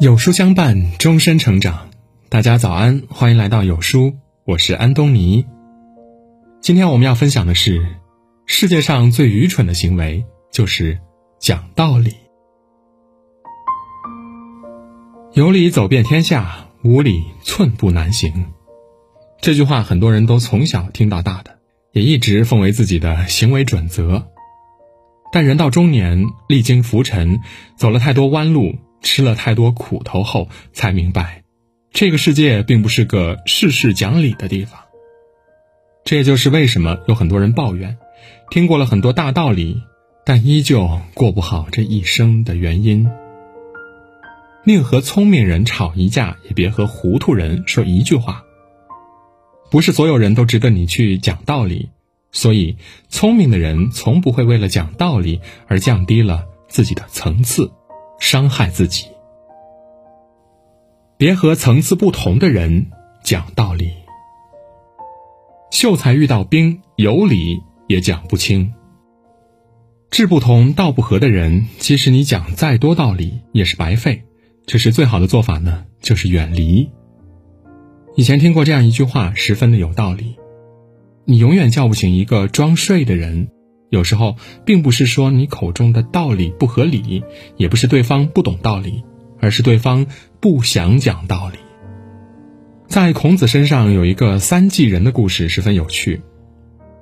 有书相伴，终身成长。大家早安，欢迎来到有书，我是安东尼。今天我们要分享的是，世界上最愚蠢的行为就是讲道理。有理走遍天下，无理寸步难行。这句话很多人都从小听到大的，也一直奉为自己的行为准则。但人到中年，历经浮沉，走了太多弯路。吃了太多苦头后，才明白，这个世界并不是个事事讲理的地方。这也就是为什么有很多人抱怨，听过了很多大道理，但依旧过不好这一生的原因。宁和聪明人吵一架，也别和糊涂人说一句话。不是所有人都值得你去讲道理，所以聪明的人从不会为了讲道理而降低了自己的层次。伤害自己，别和层次不同的人讲道理。秀才遇到兵，有理也讲不清。志不同道不合的人，即使你讲再多道理，也是白费。这时最好的做法呢，就是远离。以前听过这样一句话，十分的有道理：你永远叫不醒一个装睡的人。有时候，并不是说你口中的道理不合理，也不是对方不懂道理，而是对方不想讲道理。在孔子身上有一个三季人的故事，十分有趣。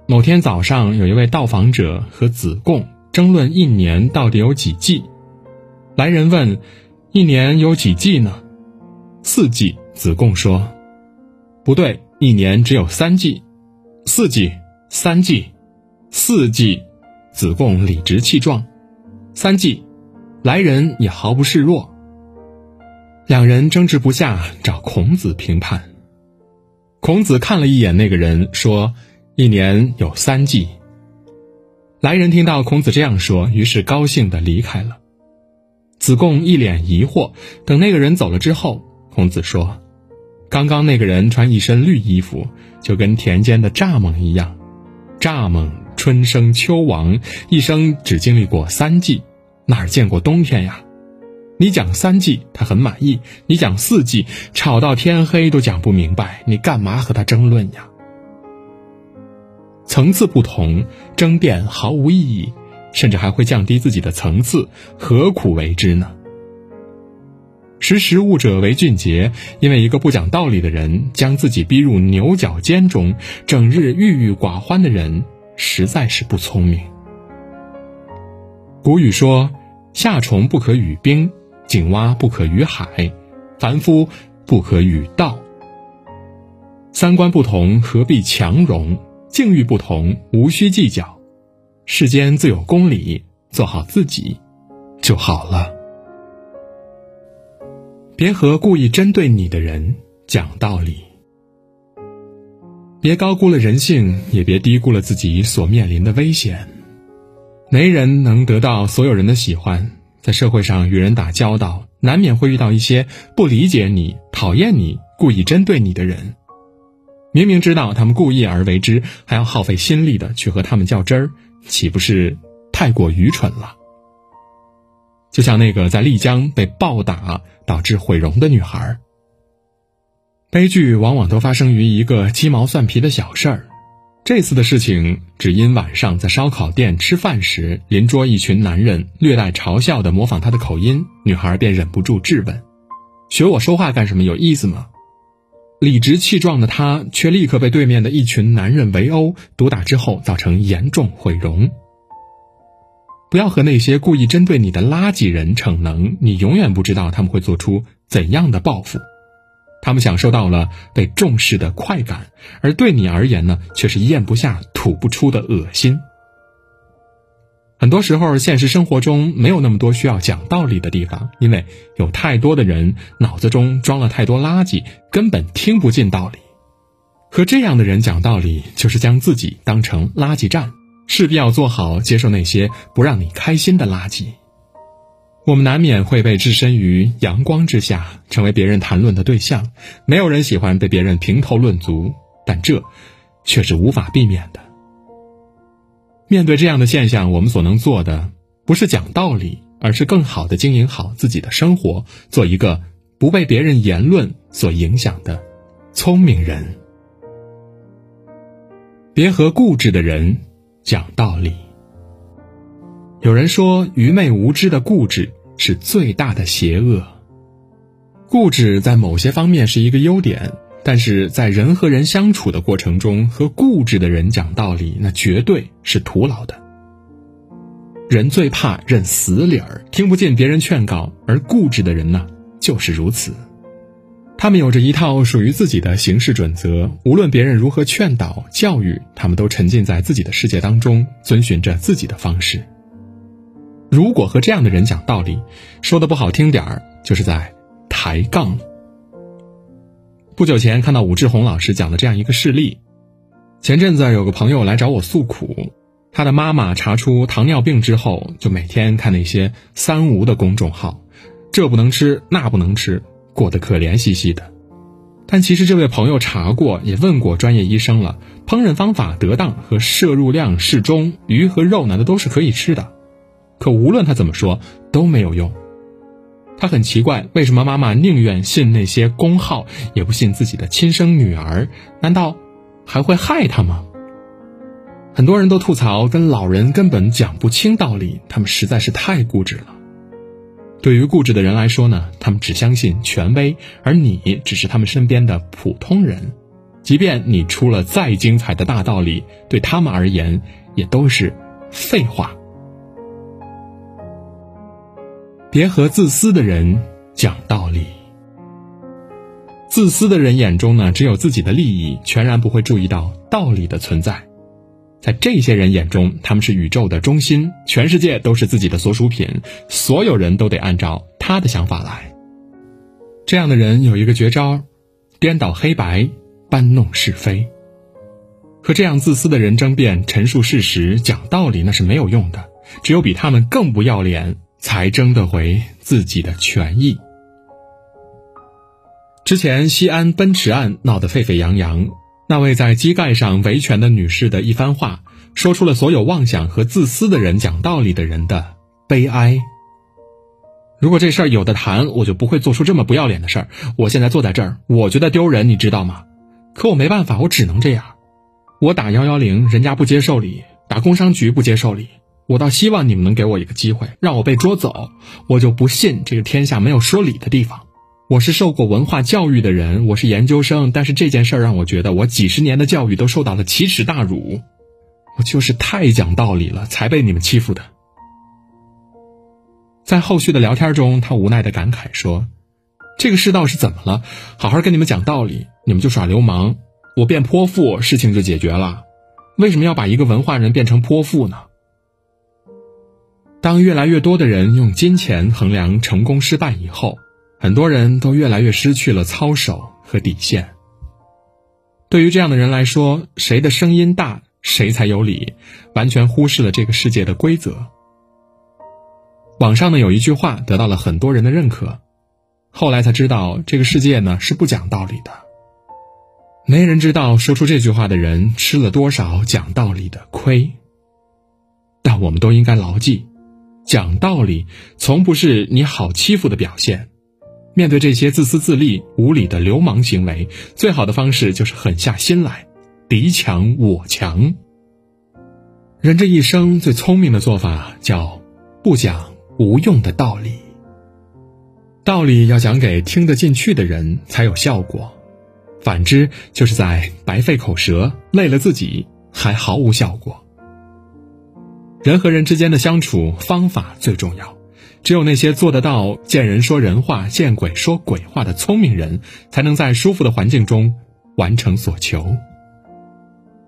某天早上，有一位到访者和子贡争论一年到底有几季。来人问：“一年有几季呢？”四季。子贡说：“不对，一年只有三季。四季，三季。”四季，子贡理直气壮；三季，来人也毫不示弱。两人争执不下，找孔子评判。孔子看了一眼那个人，说：“一年有三季。”来人听到孔子这样说，于是高兴的离开了。子贡一脸疑惑。等那个人走了之后，孔子说：“刚刚那个人穿一身绿衣服，就跟田间的蚱蜢一样，蚱蜢。”春生秋亡，一生只经历过三季，哪儿见过冬天呀？你讲三季，他很满意；你讲四季，吵到天黑都讲不明白。你干嘛和他争论呀？层次不同，争辩毫无意义，甚至还会降低自己的层次，何苦为之呢？识时务者为俊杰，因为一个不讲道理的人，将自己逼入牛角尖中，整日郁郁寡欢的人。实在是不聪明。古语说：“夏虫不可语冰，井蛙不可语海，凡夫不可语道。”三观不同，何必强融？境遇不同，无需计较。世间自有公理，做好自己就好了。别和故意针对你的人讲道理。别高估了人性，也别低估了自己所面临的危险。没人能得到所有人的喜欢，在社会上与人打交道，难免会遇到一些不理解你、讨厌你、故意针对你的人。明明知道他们故意而为之，还要耗费心力的去和他们较真儿，岂不是太过愚蠢了？就像那个在丽江被暴打导致毁容的女孩。悲剧往往都发生于一个鸡毛蒜皮的小事儿。这次的事情只因晚上在烧烤店吃饭时，邻桌一群男人略带嘲笑地模仿他的口音，女孩便忍不住质问：“学我说话干什么？有意思吗？”理直气壮的他却立刻被对面的一群男人围殴，毒打之后造成严重毁容。不要和那些故意针对你的垃圾人逞能，你永远不知道他们会做出怎样的报复。他们享受到了被重视的快感，而对你而言呢，却是咽不下、吐不出的恶心。很多时候，现实生活中没有那么多需要讲道理的地方，因为有太多的人脑子中装了太多垃圾，根本听不进道理。和这样的人讲道理，就是将自己当成垃圾站，势必要做好接受那些不让你开心的垃圾。我们难免会被置身于阳光之下，成为别人谈论的对象。没有人喜欢被别人评头论足，但这却是无法避免的。面对这样的现象，我们所能做的不是讲道理，而是更好的经营好自己的生活，做一个不被别人言论所影响的聪明人。别和固执的人讲道理。有人说，愚昧无知的固执是最大的邪恶。固执在某些方面是一个优点，但是在人和人相处的过程中，和固执的人讲道理，那绝对是徒劳的。人最怕认死理儿，听不进别人劝告，而固执的人呢，就是如此。他们有着一套属于自己的行事准则，无论别人如何劝导、教育，他们都沉浸在自己的世界当中，遵循着自己的方式。如果和这样的人讲道理，说的不好听点儿，就是在抬杠。不久前看到武志红老师讲的这样一个事例，前阵子有个朋友来找我诉苦。他的妈妈查出糖尿病之后，就每天看那些“三无”的公众号，这不能吃，那不能吃，过得可怜兮兮的。但其实这位朋友查过，也问过专业医生了，烹饪方法得当和摄入量适中，鱼和肉呢，那都是可以吃的。可无论他怎么说，都没有用。他很奇怪，为什么妈妈宁愿信那些公号，也不信自己的亲生女儿？难道还会害他吗？很多人都吐槽，跟老人根本讲不清道理，他们实在是太固执了。对于固执的人来说呢，他们只相信权威，而你只是他们身边的普通人。即便你出了再精彩的大道理，对他们而言也都是废话。别和自私的人讲道理。自私的人眼中呢，只有自己的利益，全然不会注意到道理的存在。在这些人眼中，他们是宇宙的中心，全世界都是自己的所属品，所有人都得按照他的想法来。这样的人有一个绝招：颠倒黑白，搬弄是非。和这样自私的人争辩、陈述事实、讲道理，那是没有用的。只有比他们更不要脸，才争得回自己的权益。之前西安奔驰案闹得沸沸扬扬。那位在机盖上维权的女士的一番话，说出了所有妄想和自私的人讲道理的人的悲哀。如果这事儿有的谈，我就不会做出这么不要脸的事儿。我现在坐在这儿，我觉得丢人，你知道吗？可我没办法，我只能这样。我打幺幺零，人家不接受理；打工商局不接受理。我倒希望你们能给我一个机会，让我被捉走。我就不信这个天下没有说理的地方。我是受过文化教育的人，我是研究生，但是这件事让我觉得我几十年的教育都受到了奇耻大辱。我就是太讲道理了，才被你们欺负的。在后续的聊天中，他无奈的感慨说：“这个世道是怎么了？好好跟你们讲道理，你们就耍流氓。我变泼妇，事情就解决了。为什么要把一个文化人变成泼妇呢？”当越来越多的人用金钱衡量成功失败以后。很多人都越来越失去了操守和底线。对于这样的人来说，谁的声音大，谁才有理，完全忽视了这个世界的规则。网上呢有一句话得到了很多人的认可，后来才知道这个世界呢是不讲道理的。没人知道说出这句话的人吃了多少讲道理的亏。但我们都应该牢记，讲道理从不是你好欺负的表现。面对这些自私自利、无理的流氓行为，最好的方式就是狠下心来，敌强我强。人这一生最聪明的做法叫不讲无用的道理。道理要讲给听得进去的人才有效果，反之就是在白费口舌，累了自己还毫无效果。人和人之间的相处方法最重要。只有那些做得到见人说人话、见鬼说鬼话的聪明人，才能在舒服的环境中完成所求。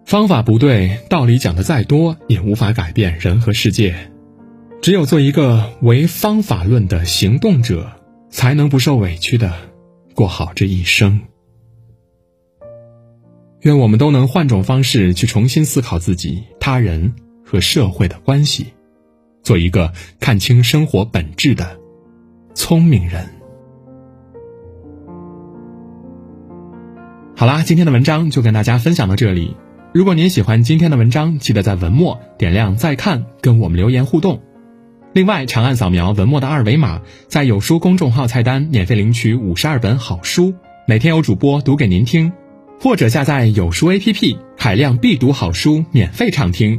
方法不对，道理讲的再多，也无法改变人和世界。只有做一个唯方法论的行动者，才能不受委屈的过好这一生。愿我们都能换种方式去重新思考自己、他人和社会的关系。做一个看清生活本质的聪明人。好啦，今天的文章就跟大家分享到这里。如果您喜欢今天的文章，记得在文末点亮再看，跟我们留言互动。另外，长按扫描文末的二维码，在有书公众号菜单免费领取五十二本好书，每天有主播读给您听；或者下载有书 APP，海量必读好书免费畅听，